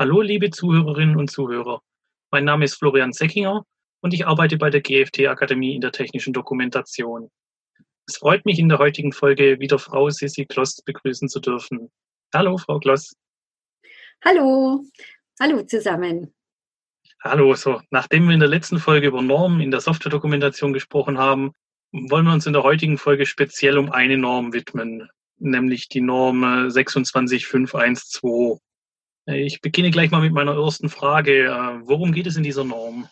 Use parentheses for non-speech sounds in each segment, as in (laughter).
Hallo, liebe Zuhörerinnen und Zuhörer. Mein Name ist Florian Seckinger und ich arbeite bei der GFT Akademie in der technischen Dokumentation. Es freut mich, in der heutigen Folge wieder Frau Sissi Kloss begrüßen zu dürfen. Hallo, Frau Kloss. Hallo, hallo zusammen. Hallo, so, nachdem wir in der letzten Folge über Normen in der Softwaredokumentation gesprochen haben, wollen wir uns in der heutigen Folge speziell um eine Norm widmen, nämlich die Norm 26512. Ich beginne gleich mal mit meiner ersten Frage. Worum geht es in dieser Norm?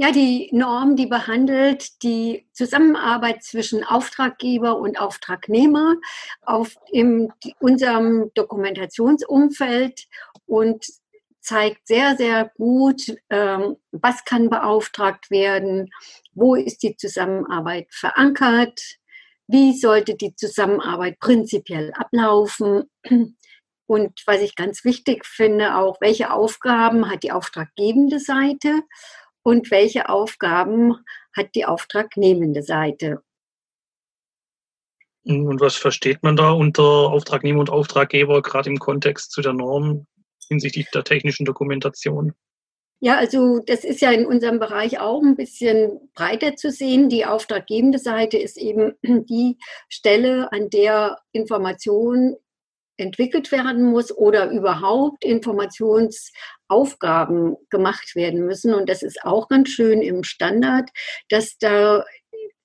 Ja, die Norm, die behandelt die Zusammenarbeit zwischen Auftraggeber und Auftragnehmer auf in unserem Dokumentationsumfeld und zeigt sehr, sehr gut, ähm, was kann beauftragt werden, wo ist die Zusammenarbeit verankert, wie sollte die Zusammenarbeit prinzipiell ablaufen und was ich ganz wichtig finde, auch welche Aufgaben hat die auftraggebende Seite und welche Aufgaben hat die auftragnehmende Seite. Und was versteht man da unter Auftragnehmer und Auftraggeber, gerade im Kontext zu der Norm hinsichtlich der technischen Dokumentation? Ja, also das ist ja in unserem Bereich auch ein bisschen breiter zu sehen. Die auftraggebende Seite ist eben (clears throat) die Stelle, an der Information entwickelt werden muss oder überhaupt Informationsaufgaben gemacht werden müssen. Und das ist auch ganz schön im Standard, dass da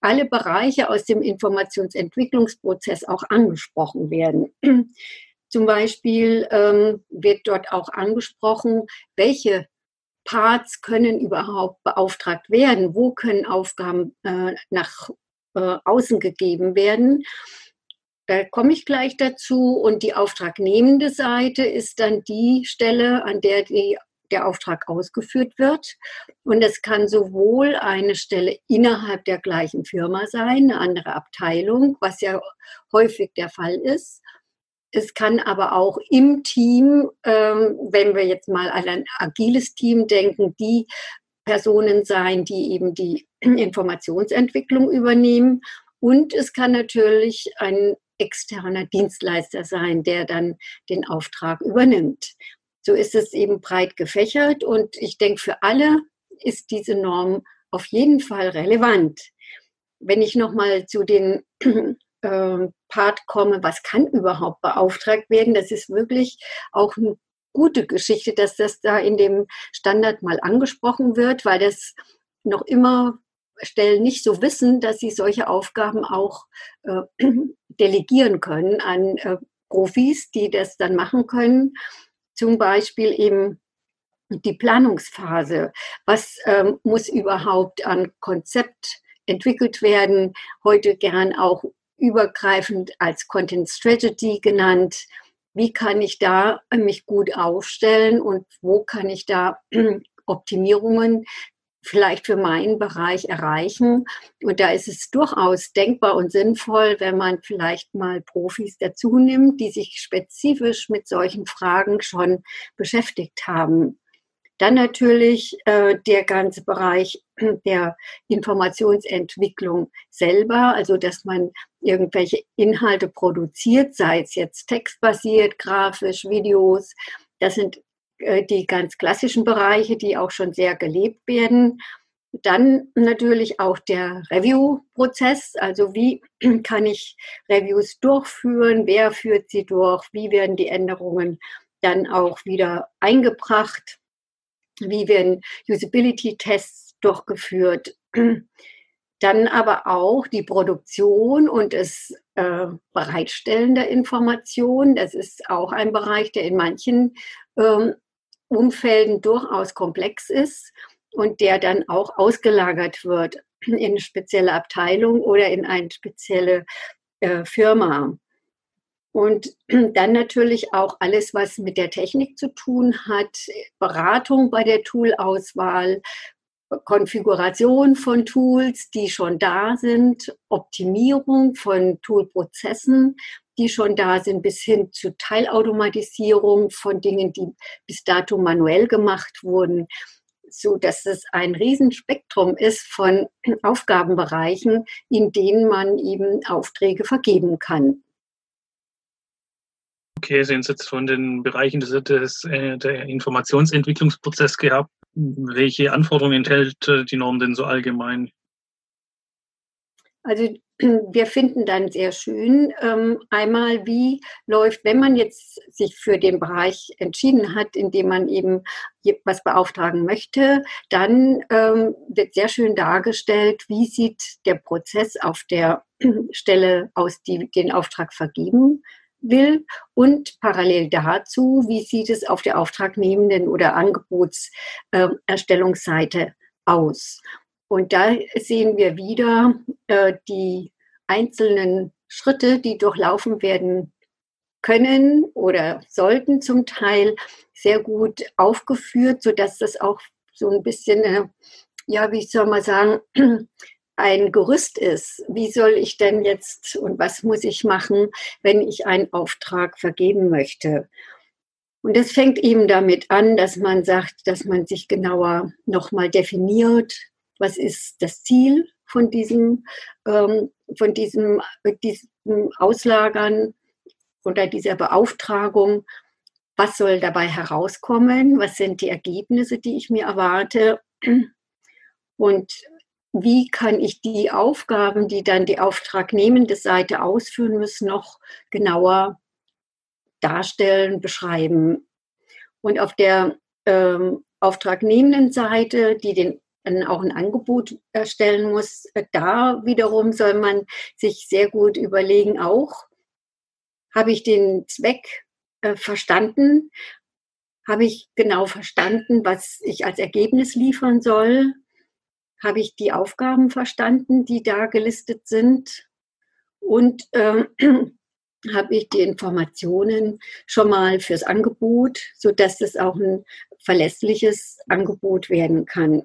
alle Bereiche aus dem Informationsentwicklungsprozess auch angesprochen werden. Zum Beispiel ähm, wird dort auch angesprochen, welche Parts können überhaupt beauftragt werden, wo können Aufgaben äh, nach äh, außen gegeben werden. Da komme ich gleich dazu. Und die auftragnehmende Seite ist dann die Stelle, an der die, der Auftrag ausgeführt wird. Und es kann sowohl eine Stelle innerhalb der gleichen Firma sein, eine andere Abteilung, was ja häufig der Fall ist. Es kann aber auch im Team, ähm, wenn wir jetzt mal an ein agiles Team denken, die Personen sein, die eben die (clears throat) Informationsentwicklung übernehmen. Und es kann natürlich ein externer Dienstleister sein, der dann den Auftrag übernimmt. So ist es eben breit gefächert und ich denke, für alle ist diese Norm auf jeden Fall relevant. Wenn ich nochmal zu den äh, Part komme, was kann überhaupt beauftragt werden, das ist wirklich auch eine gute Geschichte, dass das da in dem Standard mal angesprochen wird, weil das noch immer Stellen nicht so wissen, dass sie solche Aufgaben auch äh, (clears throat) delegieren können an äh, Profis, die das dann machen können. Zum Beispiel eben die Planungsphase. Was ähm, muss überhaupt an Konzept entwickelt werden? Heute gern auch übergreifend als Content Strategy genannt. Wie kann ich da mich gut aufstellen und wo kann ich da (clears throat) Optimierungen vielleicht für meinen Bereich erreichen. Und da ist es durchaus denkbar und sinnvoll, wenn man vielleicht mal Profis dazu nimmt, die sich spezifisch mit solchen Fragen schon beschäftigt haben. Dann natürlich äh, der ganze Bereich (clears throat) der Informationsentwicklung selber, also dass man irgendwelche Inhalte produziert, sei es jetzt textbasiert, grafisch, Videos. Das sind die ganz klassischen Bereiche, die auch schon sehr gelebt werden. Dann natürlich auch der Review-Prozess, also wie (clears throat) kann ich Reviews durchführen, wer führt sie durch, wie werden die Änderungen dann auch wieder eingebracht, wie werden Usability-Tests durchgeführt. (clears throat) Dann aber auch die Produktion und das äh, Bereitstellen der Informationen. Das ist auch ein Bereich, der in manchen ähm, Umfelden durchaus komplex ist und der dann auch ausgelagert wird in eine spezielle Abteilung oder in eine spezielle äh, Firma. Und dann natürlich auch alles, was mit der Technik zu tun hat, Beratung bei der Toolauswahl, Konfiguration von Tools, die schon da sind, Optimierung von Toolprozessen die schon da sind, bis hin zu Teilautomatisierung von Dingen, die bis dato manuell gemacht wurden, so dass es ein Riesenspektrum ist von (clears throat) Aufgabenbereichen, in denen man eben Aufträge vergeben kann. Okay, Sie haben jetzt von den Bereichen des, des äh, der Informationsentwicklungsprozess gehabt. Welche Anforderungen enthält äh, die Norm denn so allgemein? Also wir finden dann sehr schön ähm, einmal, wie läuft, wenn man jetzt sich für den Bereich entschieden hat, in dem man eben was beauftragen möchte, dann ähm, wird sehr schön dargestellt, wie sieht der Prozess auf der (clears throat) Stelle aus, die den Auftrag vergeben will und parallel dazu, wie sieht es auf der Auftragnehmenden oder Angebotserstellungsseite äh, aus. Und da sehen wir wieder äh, die einzelnen Schritte, die durchlaufen werden können oder sollten zum Teil sehr gut aufgeführt, sodass das auch so ein bisschen, äh, ja, wie soll man sagen, (clears throat) ein Gerüst ist. Wie soll ich denn jetzt und was muss ich machen, wenn ich einen Auftrag vergeben möchte? Und das fängt eben damit an, dass man sagt, dass man sich genauer nochmal definiert, was ist das Ziel von diesem, ähm, von diesem, diesem Auslagern oder dieser Beauftragung, was soll dabei herauskommen, was sind die Ergebnisse, die ich mir erwarte? Und wie kann ich die Aufgaben, die dann die auftragnehmende Seite ausführen muss, noch genauer darstellen, beschreiben. Und auf der ähm, auftragnehmenden Seite, die den dann auch ein Angebot erstellen muss. Da wiederum soll man sich sehr gut überlegen, auch habe ich den Zweck äh, verstanden? Habe ich genau verstanden, was ich als Ergebnis liefern soll? Habe ich die Aufgaben verstanden, die da gelistet sind? Und ähm, (clears throat) habe ich die Informationen schon mal fürs Angebot, sodass es auch ein verlässliches Angebot werden kann.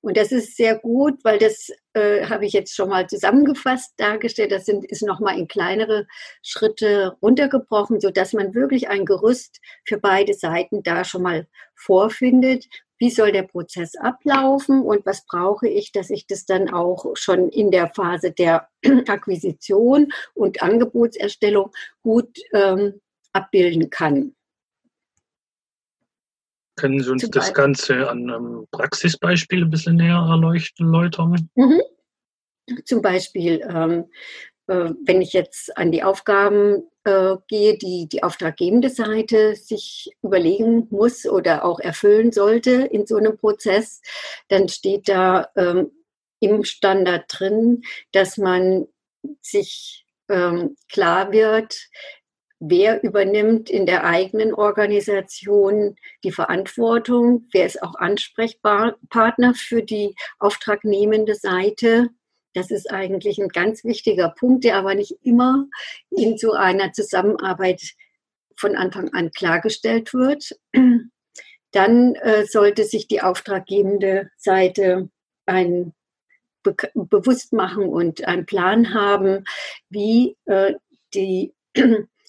Und das ist sehr gut, weil das äh, habe ich jetzt schon mal zusammengefasst dargestellt. Das sind, ist nochmal in kleinere Schritte runtergebrochen, sodass man wirklich ein Gerüst für beide Seiten da schon mal vorfindet. Wie soll der Prozess ablaufen und was brauche ich, dass ich das dann auch schon in der Phase der (clears throat) Akquisition und Angebotserstellung gut ähm, abbilden kann. Können Sie uns das Ganze an einem Praxisbeispiel ein bisschen näher erläutern? Mhm. Zum Beispiel, ähm, äh, wenn ich jetzt an die Aufgaben äh, gehe, die die auftraggebende Seite sich überlegen muss oder auch erfüllen sollte in so einem Prozess, dann steht da ähm, im Standard drin, dass man sich ähm, klar wird, wer übernimmt in der eigenen Organisation die Verantwortung, wer ist auch Ansprechpartner für die auftragnehmende Seite. Das ist eigentlich ein ganz wichtiger Punkt, der aber nicht immer in so einer Zusammenarbeit von Anfang an klargestellt wird. Dann äh, sollte sich die auftraggebende Seite ein be bewusst machen und einen Plan haben, wie äh, die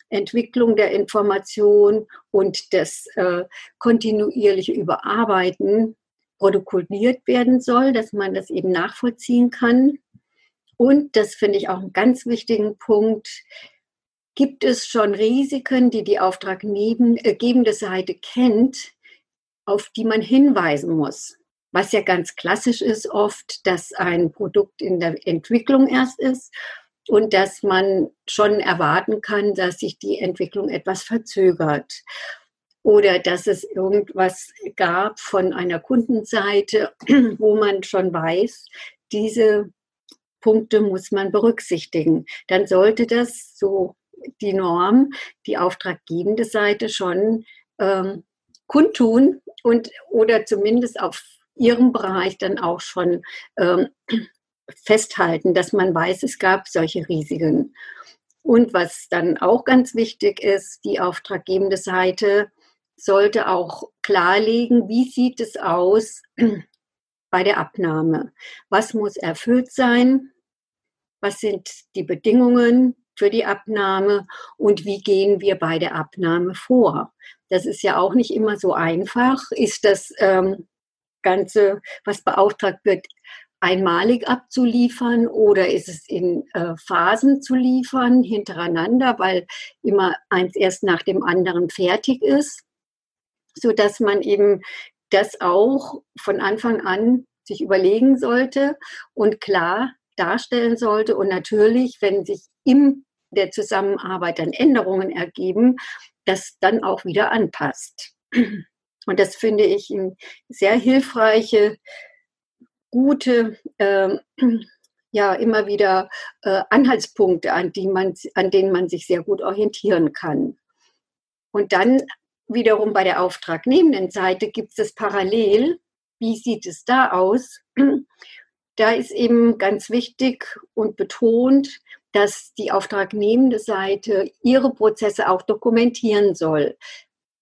Entwicklung der Information und das äh, kontinuierliche Überarbeiten protokolliert werden soll, dass man das eben nachvollziehen kann. Und das finde ich auch einen ganz wichtigen Punkt. Gibt es schon Risiken, die die auftraggebende äh, Seite kennt, auf die man hinweisen muss? Was ja ganz klassisch ist oft, dass ein Produkt in der Entwicklung erst ist und dass man schon erwarten kann, dass sich die Entwicklung etwas verzögert oder dass es irgendwas gab von einer Kundenseite, (clears throat) wo man schon weiß, diese Punkte muss man berücksichtigen. Dann sollte das so die Norm, die auftraggebende Seite schon ähm, kundtun und oder zumindest auf ihrem Bereich dann auch schon ähm, festhalten, dass man weiß, es gab solche Risiken. Und was dann auch ganz wichtig ist, die auftraggebende Seite sollte auch klarlegen, wie sieht es aus (clears throat) bei der Abnahme? Was muss erfüllt sein? Was sind die Bedingungen für die Abnahme und wie gehen wir bei der Abnahme vor? Das ist ja auch nicht immer so einfach. Ist das ähm, Ganze, was beauftragt wird, einmalig abzuliefern oder ist es in äh, Phasen zu liefern, hintereinander, weil immer eins erst nach dem anderen fertig ist, so dass man eben das auch von Anfang an sich überlegen sollte und klar darstellen sollte und natürlich, wenn sich in der Zusammenarbeit dann Änderungen ergeben, das dann auch wieder anpasst. Und das finde ich eine sehr hilfreiche, gute, äh, ja, immer wieder äh, Anhaltspunkte, an, die man, an denen man sich sehr gut orientieren kann. Und dann wiederum bei der auftragnehmenden Seite gibt es parallel. Wie sieht es da aus? (clears throat) Da ist eben ganz wichtig und betont, dass die auftragnehmende Seite ihre Prozesse auch dokumentieren soll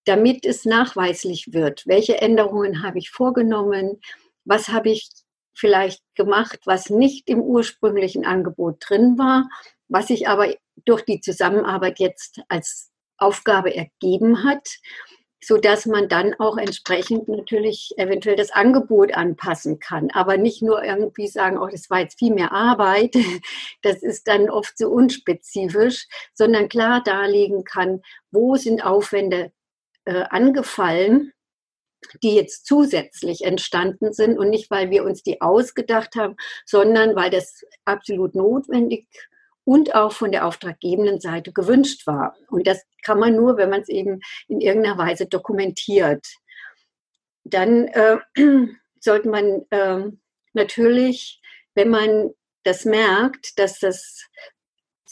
damit es nachweislich wird, welche Änderungen habe ich vorgenommen, was habe ich vielleicht gemacht, was nicht im ursprünglichen Angebot drin war, was sich aber durch die Zusammenarbeit jetzt als Aufgabe ergeben hat, so dass man dann auch entsprechend natürlich eventuell das Angebot anpassen kann, aber nicht nur irgendwie sagen, oh, das war jetzt viel mehr Arbeit, (laughs) das ist dann oft so unspezifisch, sondern klar darlegen kann, wo sind Aufwände äh, angefallen, die jetzt zusätzlich entstanden sind und nicht, weil wir uns die ausgedacht haben, sondern weil das absolut notwendig und auch von der auftraggebenden Seite gewünscht war. Und das kann man nur, wenn man es eben in irgendeiner Weise dokumentiert. Dann äh, (clears throat) sollte man äh, natürlich, wenn man das merkt, dass das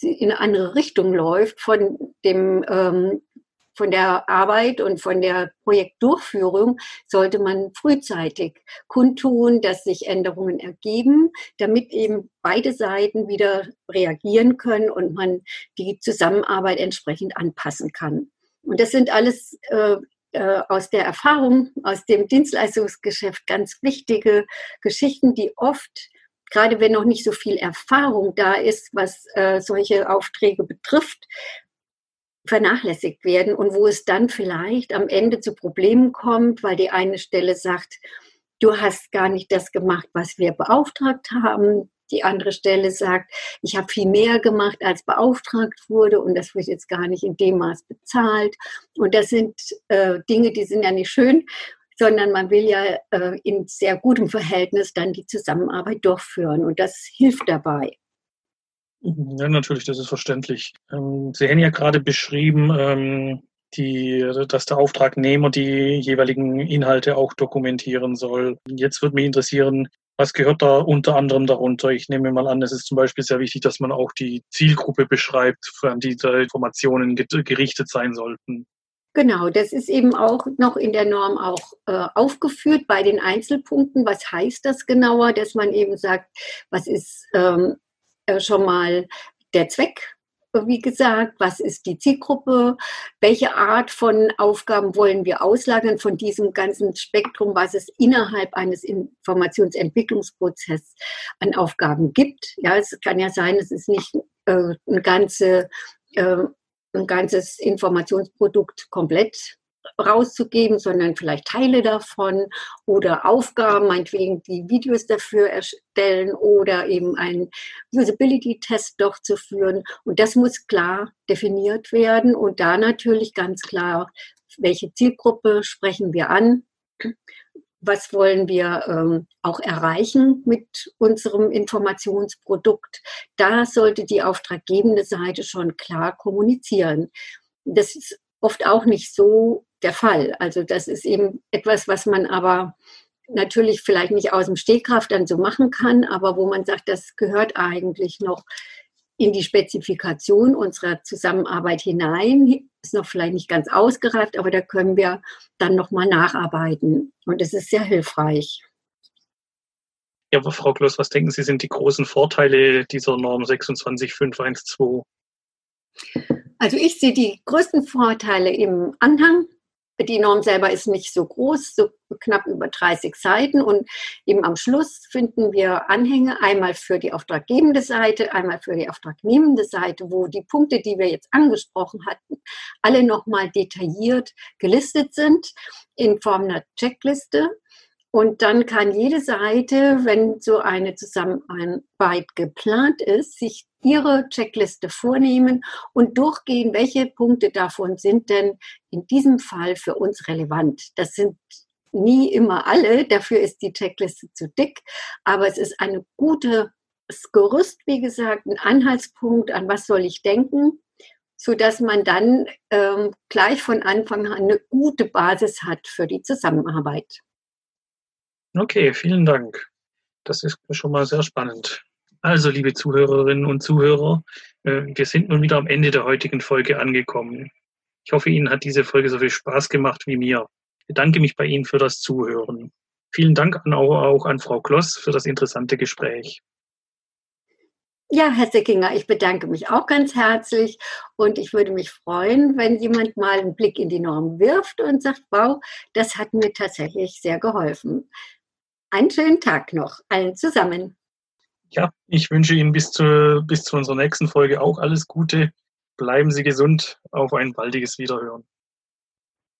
in eine andere Richtung läuft von dem ähm, von der Arbeit und von der Projektdurchführung sollte man frühzeitig kundtun, dass sich Änderungen ergeben, damit eben beide Seiten wieder reagieren können und man die Zusammenarbeit entsprechend anpassen kann. Und das sind alles äh, äh, aus der Erfahrung, aus dem Dienstleistungsgeschäft ganz wichtige Geschichten, die oft gerade wenn noch nicht so viel Erfahrung da ist, was äh, solche Aufträge betrifft, vernachlässigt werden und wo es dann vielleicht am Ende zu Problemen kommt, weil die eine Stelle sagt, du hast gar nicht das gemacht, was wir beauftragt haben. Die andere Stelle sagt, ich habe viel mehr gemacht, als beauftragt wurde und das wird jetzt gar nicht in dem Maß bezahlt. Und das sind äh, Dinge, die sind ja nicht schön, sondern man will ja äh, in sehr gutem Verhältnis dann die Zusammenarbeit durchführen und das hilft dabei. Ja, natürlich, das ist verständlich. Ähm, Sie haben ja gerade beschrieben, ähm, die, dass der Auftragnehmer die jeweiligen Inhalte auch dokumentieren soll. Jetzt würde mich interessieren, was gehört da unter anderem darunter? Ich nehme mal an, es ist zum Beispiel sehr wichtig, dass man auch die Zielgruppe beschreibt, an die da Informationen gerichtet sein sollten. Genau, das ist eben auch noch in der Norm auch äh, aufgeführt bei den Einzelpunkten. Was heißt das genauer, dass man eben sagt, was ist ähm, äh, schon mal der Zweck wie gesagt, was ist die Zielgruppe, welche Art von Aufgaben wollen wir auslagern von diesem ganzen Spektrum, was es innerhalb eines Informationsentwicklungsprozesses an Aufgaben gibt. Ja, es kann ja sein, es ist nicht äh, eine ganze, äh, ein ganzes Informationsprodukt komplett rauszugeben, sondern vielleicht Teile davon oder Aufgaben, meinetwegen die Videos dafür erstellen oder eben einen Usability-Test durchzuführen. Und das muss klar definiert werden und da natürlich ganz klar, welche Zielgruppe sprechen wir an, was wollen wir ähm, auch erreichen mit unserem Informationsprodukt. Da sollte die auftraggebende Seite schon klar kommunizieren. Das ist oft auch nicht so der Fall. Also das ist eben etwas, was man aber natürlich vielleicht nicht aus dem Stehkraft dann so machen kann, aber wo man sagt, das gehört eigentlich noch in die Spezifikation unserer Zusammenarbeit hinein. Ist noch vielleicht nicht ganz ausgereift, aber da können wir dann nochmal nacharbeiten. Und es ist sehr hilfreich. Ja, aber Frau Kloss, was denken Sie, sind die großen Vorteile dieser Norm 26512? Also ich sehe die größten Vorteile im Anhang. Die Norm selber ist nicht so groß, so knapp über 30 Seiten. Und eben am Schluss finden wir Anhänge, einmal für die auftraggebende Seite, einmal für die auftragnehmende Seite, wo die Punkte, die wir jetzt angesprochen hatten, alle nochmal detailliert gelistet sind in Form einer Checkliste. Und dann kann jede Seite, wenn so eine Zusammenarbeit geplant ist, sich ihre Checkliste vornehmen und durchgehen, welche Punkte davon sind denn in diesem Fall für uns relevant. Das sind nie immer alle, dafür ist die Checkliste zu dick, aber es ist eine gute Gerüst, wie gesagt, ein Anhaltspunkt, an was soll ich denken, so dass man dann ähm, gleich von Anfang an eine gute Basis hat für die Zusammenarbeit. Okay, vielen Dank. Das ist schon mal sehr spannend. Also, liebe Zuhörerinnen und Zuhörer, äh, wir sind nun wieder am Ende der heutigen Folge angekommen. Ich hoffe, Ihnen hat diese Folge so viel Spaß gemacht wie mir. Ich bedanke mich bei Ihnen für das Zuhören. Vielen Dank auch an Frau Kloss für das interessante Gespräch. Ja, Herr Seckinger, ich bedanke mich auch ganz herzlich und ich würde mich freuen, wenn jemand mal einen Blick in die Norm wirft und sagt, wow, das hat mir tatsächlich sehr geholfen. Einen schönen Tag noch allen zusammen. Ja, ich wünsche Ihnen bis, zu, bis zu unserer nächsten Folge auch alles Gute. Bleiben Sie gesund. Auf ein baldiges Wiederhören.